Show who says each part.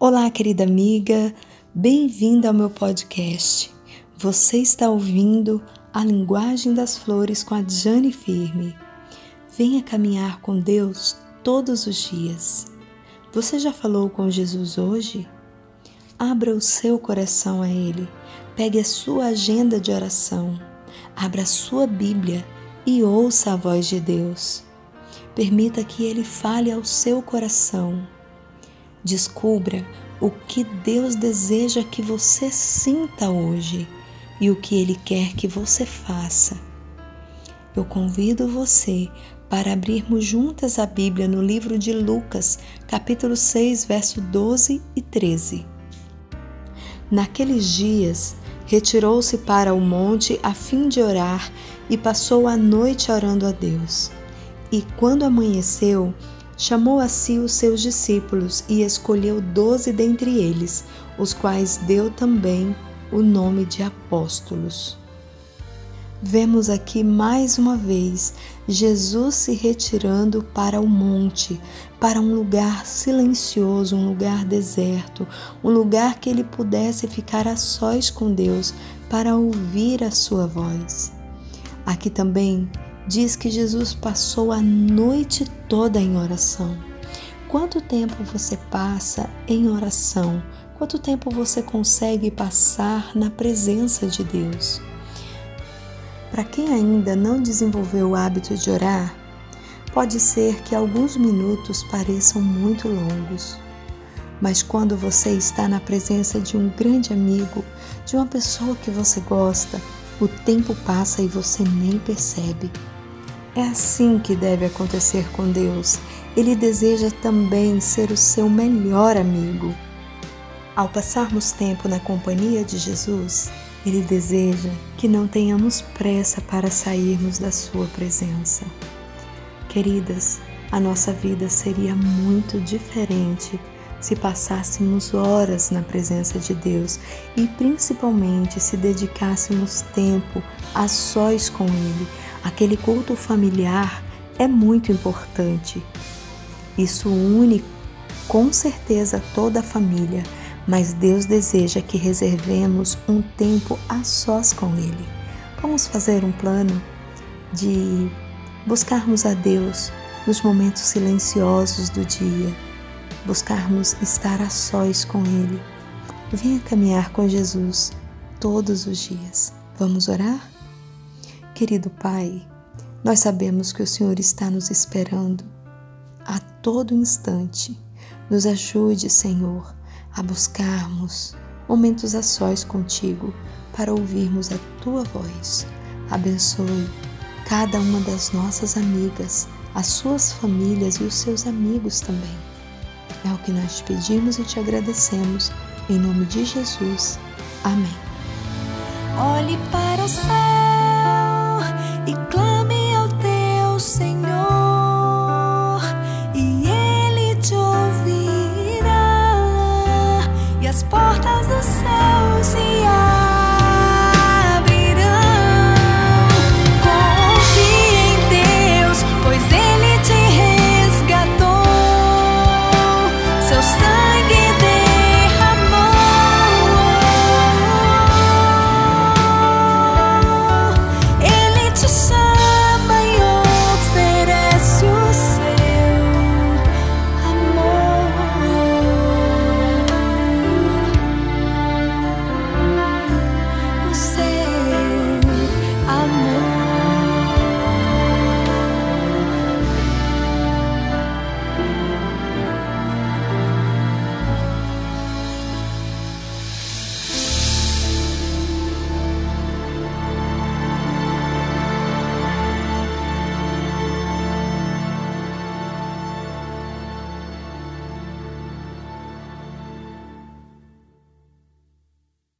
Speaker 1: Olá, querida amiga, bem-vinda ao meu podcast. Você está ouvindo a linguagem das flores com a Jane Firme. Venha caminhar com Deus todos os dias. Você já falou com Jesus hoje? Abra o seu coração a Ele. Pegue a sua agenda de oração. Abra a sua Bíblia e ouça a voz de Deus. Permita que Ele fale ao seu coração Descubra o que Deus deseja que você sinta hoje e o que Ele quer que você faça. Eu convido você para abrirmos juntas a Bíblia no livro de Lucas, capítulo 6, verso 12 e 13. Naqueles dias, retirou-se para o monte a fim de orar e passou a noite orando a Deus. E quando amanheceu, chamou a si os seus discípulos e escolheu doze dentre eles, os quais deu também o nome de apóstolos. Vemos aqui mais uma vez Jesus se retirando para o monte, para um lugar silencioso, um lugar deserto, um lugar que ele pudesse ficar a sós com Deus para ouvir a sua voz. Aqui também diz que Jesus passou a noite toda em oração. Quanto tempo você passa em oração? Quanto tempo você consegue passar na presença de Deus? Para quem ainda não desenvolveu o hábito de orar, pode ser que alguns minutos pareçam muito longos. Mas quando você está na presença de um grande amigo, de uma pessoa que você gosta, o tempo passa e você nem percebe. É assim que deve acontecer com Deus. Ele deseja também ser o seu melhor amigo. Ao passarmos tempo na companhia de Jesus, ele deseja que não tenhamos pressa para sairmos da Sua presença. Queridas, a nossa vida seria muito diferente se passássemos horas na presença de Deus e principalmente se dedicássemos tempo a sós com Ele Aquele culto familiar é muito importante. Isso une com certeza toda a família, mas Deus deseja que reservemos um tempo a sós com Ele. Vamos fazer um plano de buscarmos a Deus nos momentos silenciosos do dia, buscarmos estar a sós com Ele. Venha caminhar com Jesus todos os dias. Vamos orar? Querido Pai, nós sabemos que o Senhor está nos esperando a todo instante. Nos ajude, Senhor, a buscarmos momentos a sós contigo para ouvirmos a tua voz. Abençoe cada uma das nossas amigas, as suas famílias e os seus amigos também. É o que nós te pedimos e te agradecemos. Em nome de Jesus. Amém.
Speaker 2: Olhe para o céu. as portas do céu se